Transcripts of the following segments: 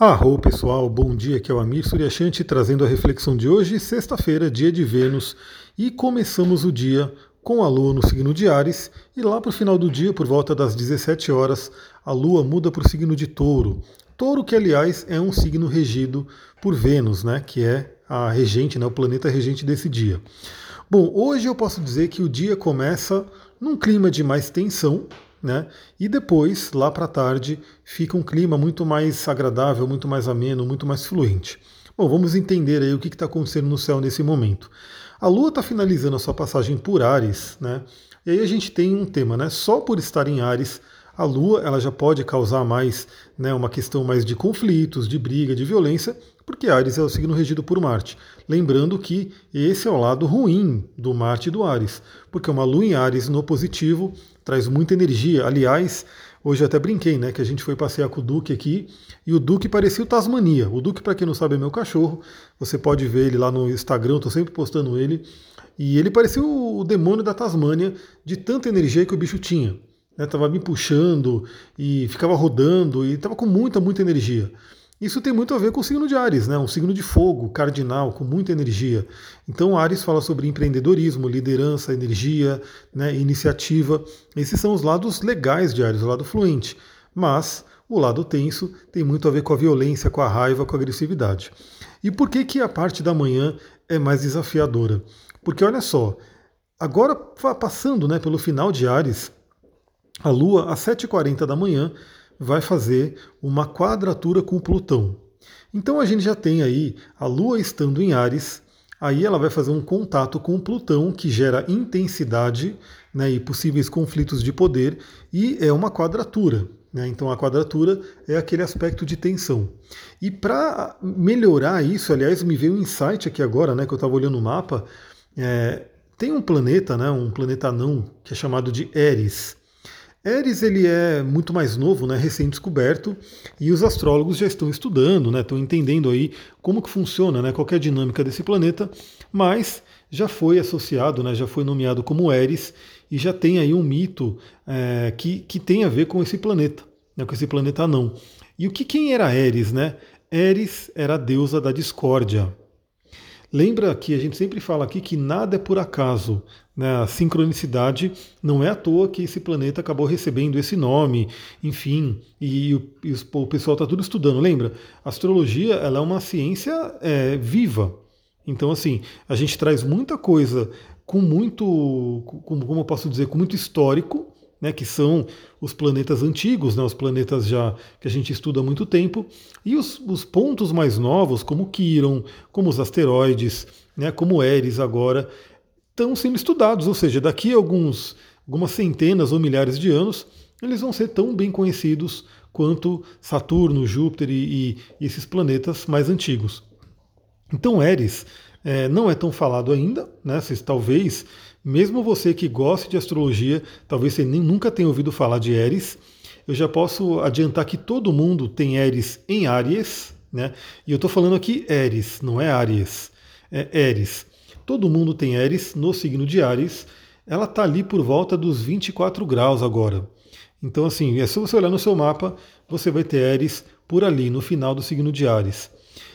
Arro pessoal, bom dia, aqui é o Amir Suryashanti trazendo a reflexão de hoje, sexta-feira, dia de Vênus, e começamos o dia com a Lua no signo de Ares, e lá para o final do dia, por volta das 17 horas, a Lua muda para o signo de Touro. Touro que, aliás, é um signo regido por Vênus, né, que é a regente, né, o planeta regente desse dia. Bom, hoje eu posso dizer que o dia começa num clima de mais tensão, né? E depois, lá para tarde, fica um clima muito mais agradável, muito mais ameno, muito mais fluente. Bom, vamos entender aí o que está acontecendo no céu nesse momento. A Lua está finalizando a sua passagem por Ares, né? E aí a gente tem um tema, né? Só por estar em Ares, a Lua ela já pode causar mais, né, uma questão mais de conflitos, de briga, de violência, porque Ares é o signo regido por Marte. Lembrando que esse é o lado ruim do Marte e do Ares, porque uma Lua em Ares no positivo traz muita energia. Aliás, hoje eu até brinquei, né, que a gente foi passear com o Duque aqui e o Duque parecia o Tasmania. O Duque, para quem não sabe, é meu cachorro. Você pode ver ele lá no Instagram, estou sempre postando ele. E ele parecia o demônio da Tasmânia, de tanta energia que o bicho tinha. Estava né, me puxando e ficava rodando e estava com muita, muita energia. Isso tem muito a ver com o signo de Ares, né? um signo de fogo, cardinal, com muita energia. Então, Ares fala sobre empreendedorismo, liderança, energia, né? iniciativa. Esses são os lados legais de Ares, o lado fluente. Mas o lado tenso tem muito a ver com a violência, com a raiva, com a agressividade. E por que, que a parte da manhã é mais desafiadora? Porque olha só, agora passando né, pelo final de Ares, a Lua, às 7h40 da manhã, vai fazer uma quadratura com Plutão. Então a gente já tem aí a Lua estando em Ares, aí ela vai fazer um contato com Plutão que gera intensidade né, e possíveis conflitos de poder, e é uma quadratura. Né? Então a quadratura é aquele aspecto de tensão. E para melhorar isso, aliás, me veio um insight aqui agora, né, que eu estava olhando o mapa, é, tem um planeta, né, um planeta anão, que é chamado de Eris. Eris ele é muito mais novo, né, recém-descoberto, e os astrólogos já estão estudando, né, estão entendendo aí como que funciona, né, qual é a dinâmica desse planeta, mas já foi associado, né, já foi nomeado como Eris, e já tem aí um mito é, que, que tem a ver com esse planeta, né, com esse planeta não. E o que quem era Eris, né? Eris era a deusa da discórdia. Lembra que a gente sempre fala aqui que nada é por acaso. Né? A sincronicidade não é à toa que esse planeta acabou recebendo esse nome, enfim, e, o, e o pessoal está tudo estudando. Lembra? A astrologia ela é uma ciência é, viva. Então, assim, a gente traz muita coisa com muito, como, como eu posso dizer, com muito histórico, né, que são os planetas antigos, né, os planetas já que a gente estuda há muito tempo, e os, os pontos mais novos, como Quiron, como os asteroides, né, como Eris agora, estão sendo estudados, ou seja, daqui a alguns, algumas centenas ou milhares de anos, eles vão ser tão bem conhecidos quanto Saturno, Júpiter e, e esses planetas mais antigos. Então, Eris é, não é tão falado ainda, né? Vocês talvez mesmo você que gosta de astrologia, talvez você nem, nunca tenha ouvido falar de Eris, eu já posso adiantar que todo mundo tem Eris em Áries, né? E eu estou falando aqui Eris, não é Áries, é Eris. Todo mundo tem Eris no signo de Ares. Ela está ali por volta dos 24 graus agora. Então, assim, é só você olhar no seu mapa, você vai ter Eris por ali, no final do signo de Ares.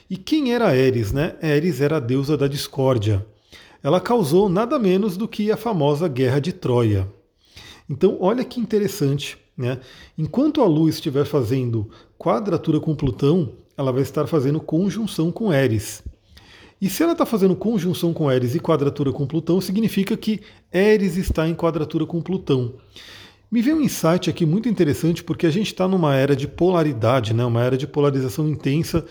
E quem era Eris, né? Eris era a deusa da discórdia ela causou nada menos do que a famosa Guerra de Troia. Então, olha que interessante. Né? Enquanto a Lua estiver fazendo quadratura com Plutão, ela vai estar fazendo conjunção com Eris. E se ela está fazendo conjunção com Eris e quadratura com Plutão, significa que Eris está em quadratura com Plutão. Me veio um insight aqui muito interessante, porque a gente está numa era de polaridade, né? uma era de polarização intensa,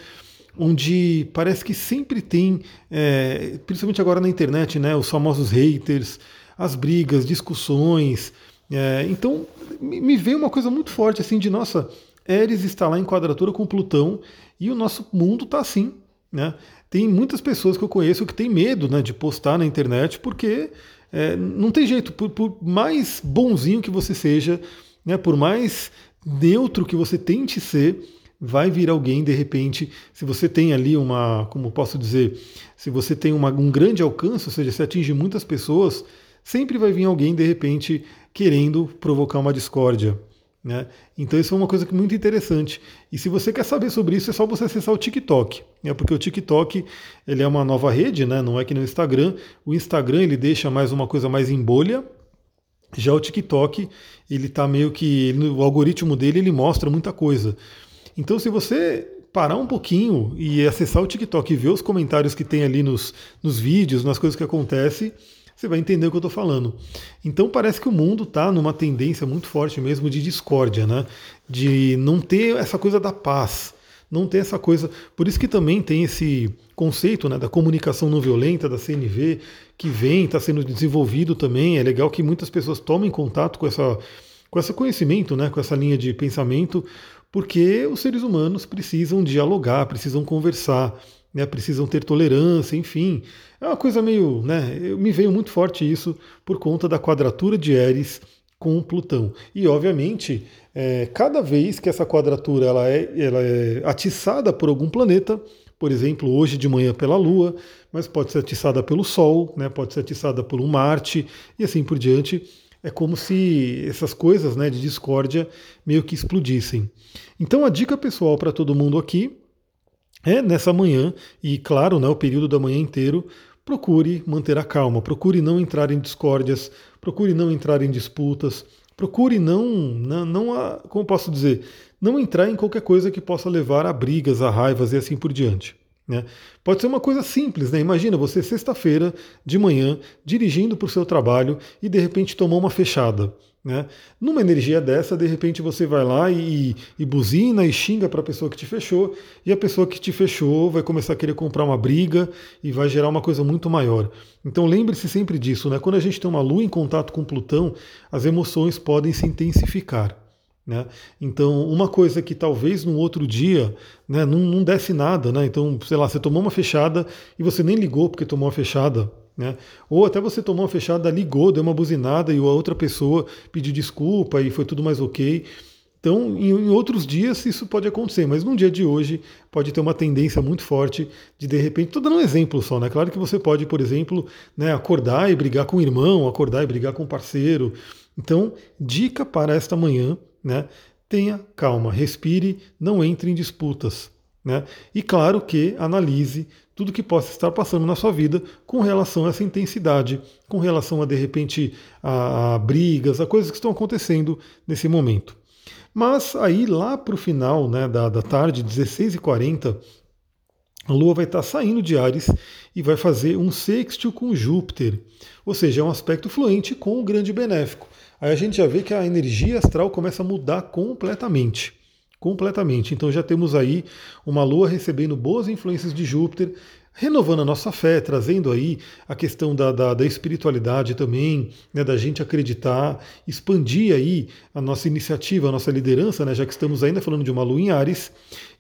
onde parece que sempre tem, é, principalmente agora na internet, né, os famosos haters, as brigas, discussões. É, então me veio uma coisa muito forte assim de nossa, Eris está lá em quadratura com Plutão e o nosso mundo está assim. Né? Tem muitas pessoas que eu conheço que têm medo né, de postar na internet porque é, não tem jeito, por, por, mais bonzinho que você seja, né, por mais neutro que você tente ser, vai vir alguém de repente, se você tem ali uma, como posso dizer, se você tem uma, um grande alcance, ou seja, se atinge muitas pessoas, sempre vai vir alguém de repente querendo provocar uma discórdia. Né? Então isso é uma coisa muito interessante. E se você quer saber sobre isso, é só você acessar o TikTok, né? porque o TikTok ele é uma nova rede, né? não é que no Instagram. O Instagram ele deixa mais uma coisa mais em bolha. Já o TikTok ele está meio que ele, o algoritmo dele ele mostra muita coisa. Então se você parar um pouquinho e acessar o TikTok e ver os comentários que tem ali nos, nos vídeos, nas coisas que acontecem, você vai entender o que eu estou falando. Então parece que o mundo está numa tendência muito forte mesmo de discórdia, né? De não ter essa coisa da paz, não ter essa coisa. Por isso que também tem esse conceito né, da comunicação não violenta, da CNV, que vem, está sendo desenvolvido também. É legal que muitas pessoas tomem contato com essa com esse conhecimento, né, com essa linha de pensamento, porque os seres humanos precisam dialogar, precisam conversar né, precisam ter tolerância, enfim. É uma coisa meio. Né, me veio muito forte isso por conta da quadratura de Eris com Plutão. E, obviamente, é, cada vez que essa quadratura ela é, ela é atiçada por algum planeta, por exemplo, hoje de manhã pela Lua, mas pode ser atiçada pelo Sol, né, pode ser atiçada por um Marte e assim por diante. É como se essas coisas né, de discórdia meio que explodissem. Então a dica pessoal para todo mundo aqui é nessa manhã, e claro, né, o período da manhã inteiro, procure manter a calma, procure não entrar em discórdias, procure não entrar em disputas, procure não, não, não como posso dizer, não entrar em qualquer coisa que possa levar a brigas, a raivas e assim por diante. Né? Pode ser uma coisa simples, né? Imagina você sexta-feira de manhã dirigindo para o seu trabalho e de repente tomou uma fechada. Né? Numa energia dessa, de repente você vai lá e, e buzina e xinga para a pessoa que te fechou, e a pessoa que te fechou vai começar a querer comprar uma briga e vai gerar uma coisa muito maior. Então lembre-se sempre disso, né? quando a gente tem uma lua em contato com Plutão, as emoções podem se intensificar. Né? Então, uma coisa que talvez no outro dia né, não, não desse nada, né? então, sei lá, você tomou uma fechada e você nem ligou porque tomou uma fechada, né? Ou até você tomou uma fechada, ligou, deu uma buzinada e a outra pessoa pediu desculpa e foi tudo mais ok. Então, em, em, outros dias isso pode acontecer, mas num dia de hoje pode ter uma tendência muito forte de de repente, estou dando um exemplo só, né? Claro que você pode, por exemplo, né, acordar e brigar com o irmão, acordar e brigar com o parceiro. Então, dica para esta manhã, né? Tenha calma, respire, não entre em disputas. Né? E claro que analise tudo que possa estar passando na sua vida com relação a essa intensidade, com relação a de repente a, a brigas, a coisas que estão acontecendo nesse momento. Mas aí lá para o final né, da, da tarde, 16h40, a Lua vai estar saindo de Ares e vai fazer um sextil com Júpiter, ou seja, é um aspecto fluente com o grande benéfico. Aí a gente já vê que a energia astral começa a mudar completamente completamente. Então já temos aí uma Lua recebendo boas influências de Júpiter, renovando a nossa fé, trazendo aí a questão da, da, da espiritualidade também, né, da gente acreditar, expandir aí a nossa iniciativa, a nossa liderança, né, já que estamos ainda falando de uma Lua em Ares,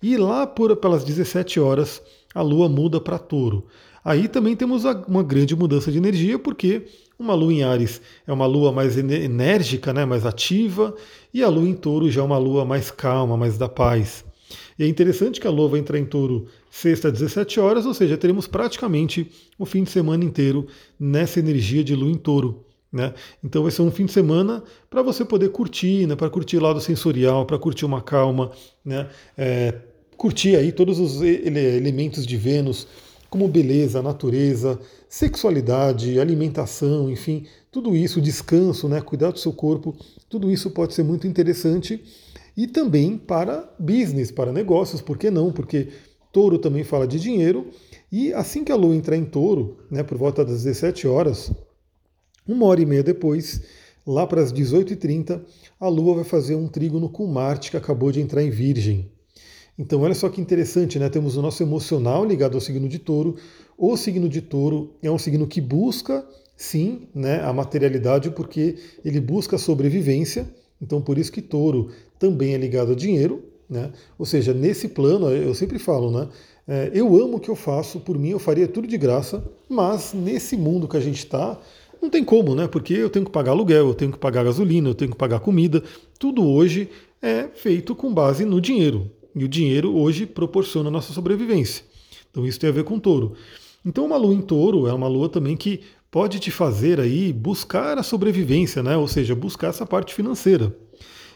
e lá por pelas 17 horas a Lua muda para Touro. Aí também temos uma grande mudança de energia, porque uma lua em Ares é uma lua mais enérgica, né, mais ativa, e a lua em Touro já é uma lua mais calma, mais da paz. E é interessante que a lua vai entrar em Touro sexta às 17 horas, ou seja, teremos praticamente o fim de semana inteiro nessa energia de lua em Touro. Né? Então vai ser um fim de semana para você poder curtir, né? para curtir lado sensorial, para curtir uma calma, né? É, curtir aí todos os elementos de Vênus como beleza, natureza, sexualidade, alimentação, enfim, tudo isso, descanso, né, cuidar do seu corpo, tudo isso pode ser muito interessante e também para business, para negócios, por que não? Porque touro também fala de dinheiro e assim que a lua entrar em touro, né, por volta das 17 horas, uma hora e meia depois, lá para as 18h30, a lua vai fazer um trígono com Marte que acabou de entrar em Virgem. Então, olha só que interessante, né? Temos o nosso emocional ligado ao signo de touro. O signo de touro é um signo que busca, sim, né, a materialidade, porque ele busca a sobrevivência. Então, por isso que touro também é ligado a dinheiro. Né? Ou seja, nesse plano, eu sempre falo, né? É, eu amo o que eu faço, por mim eu faria tudo de graça, mas nesse mundo que a gente está, não tem como, né? Porque eu tenho que pagar aluguel, eu tenho que pagar gasolina, eu tenho que pagar comida. Tudo hoje é feito com base no dinheiro. E o dinheiro hoje proporciona a nossa sobrevivência. Então isso tem a ver com touro. Então uma lua em touro é uma lua também que pode te fazer aí buscar a sobrevivência, né? ou seja, buscar essa parte financeira.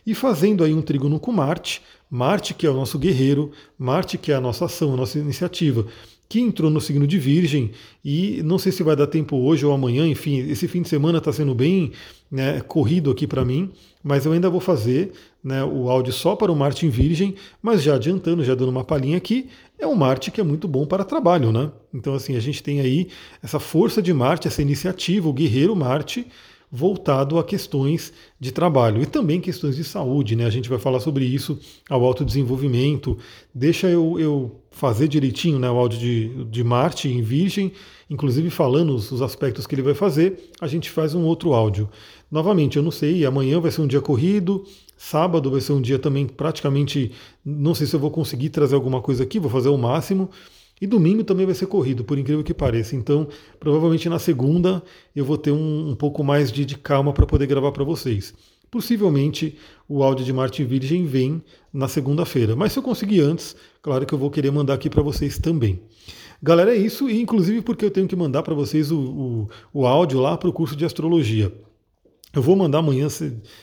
E fazendo aí um trígono com Marte, Marte que é o nosso guerreiro, Marte que é a nossa ação, a nossa iniciativa, que entrou no signo de Virgem e não sei se vai dar tempo hoje ou amanhã, enfim, esse fim de semana está sendo bem né, corrido aqui para mim, mas eu ainda vou fazer né, o áudio só para o Marte em Virgem, mas já adiantando, já dando uma palhinha aqui, é um Marte que é muito bom para trabalho, né? Então assim, a gente tem aí essa força de Marte, essa iniciativa, o guerreiro Marte, voltado a questões de trabalho e também questões de saúde, né? A gente vai falar sobre isso ao autodesenvolvimento. Deixa eu, eu fazer direitinho né, o áudio de, de Marte em Virgem, inclusive falando os, os aspectos que ele vai fazer, a gente faz um outro áudio. Novamente, eu não sei, amanhã vai ser um dia corrido, sábado vai ser um dia também praticamente. Não sei se eu vou conseguir trazer alguma coisa aqui, vou fazer o máximo. E domingo também vai ser corrido, por incrível que pareça. Então, provavelmente na segunda eu vou ter um, um pouco mais de, de calma para poder gravar para vocês. Possivelmente o áudio de Marte Virgem vem na segunda-feira. Mas se eu conseguir antes, claro que eu vou querer mandar aqui para vocês também. Galera, é isso, e inclusive porque eu tenho que mandar para vocês o, o, o áudio lá para o curso de astrologia. Eu vou mandar amanhã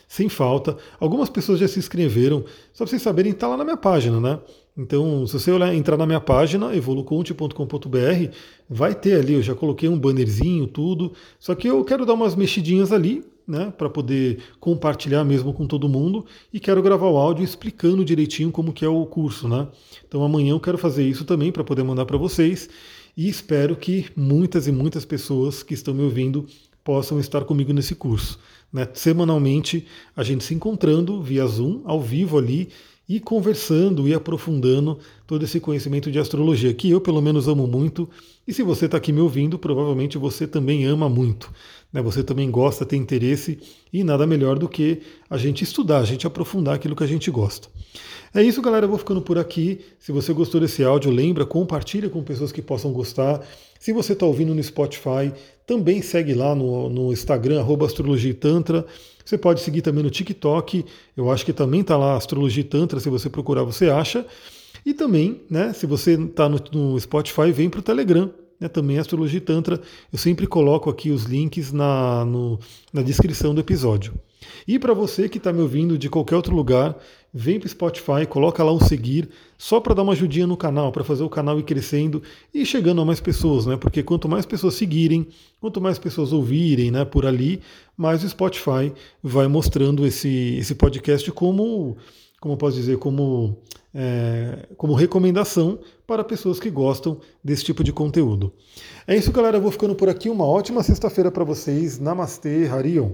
sem falta. Algumas pessoas já se inscreveram, só para vocês saberem, está lá na minha página, né? Então, se você olhar, entrar na minha página, evoluconte.com.br, vai ter ali, eu já coloquei um bannerzinho, tudo. Só que eu quero dar umas mexidinhas ali, né, para poder compartilhar mesmo com todo mundo e quero gravar o áudio explicando direitinho como que é o curso, né? Então amanhã eu quero fazer isso também para poder mandar para vocês e espero que muitas e muitas pessoas que estão me ouvindo possam estar comigo nesse curso. Né? Semanalmente a gente se encontrando via Zoom, ao vivo ali, e conversando e aprofundando todo esse conhecimento de astrologia, que eu pelo menos amo muito, e se você está aqui me ouvindo, provavelmente você também ama muito. Né? Você também gosta, tem interesse, e nada melhor do que a gente estudar, a gente aprofundar aquilo que a gente gosta. É isso, galera. Eu vou ficando por aqui. Se você gostou desse áudio, lembra, compartilha com pessoas que possam gostar. Se você está ouvindo no Spotify, também segue lá no, no Instagram, Astrologia e Tantra. Você pode seguir também no TikTok, eu acho que também está lá Astrologia Tantra, se você procurar você acha. E também, né, se você está no, no, Spotify, vem para o Telegram, né, também Astrologia Tantra. Eu sempre coloco aqui os links na, no, na descrição do episódio. E para você que está me ouvindo de qualquer outro lugar, vem para o Spotify, coloca lá um seguir, só para dar uma ajudinha no canal, para fazer o canal ir crescendo e chegando a mais pessoas, né? Porque quanto mais pessoas seguirem, quanto mais pessoas ouvirem, né, por ali, mais o Spotify vai mostrando esse, esse podcast como, como posso dizer, como é, como recomendação para pessoas que gostam desse tipo de conteúdo. É isso, galera. Eu vou ficando por aqui. Uma ótima sexta-feira para vocês. Namastê, Harion.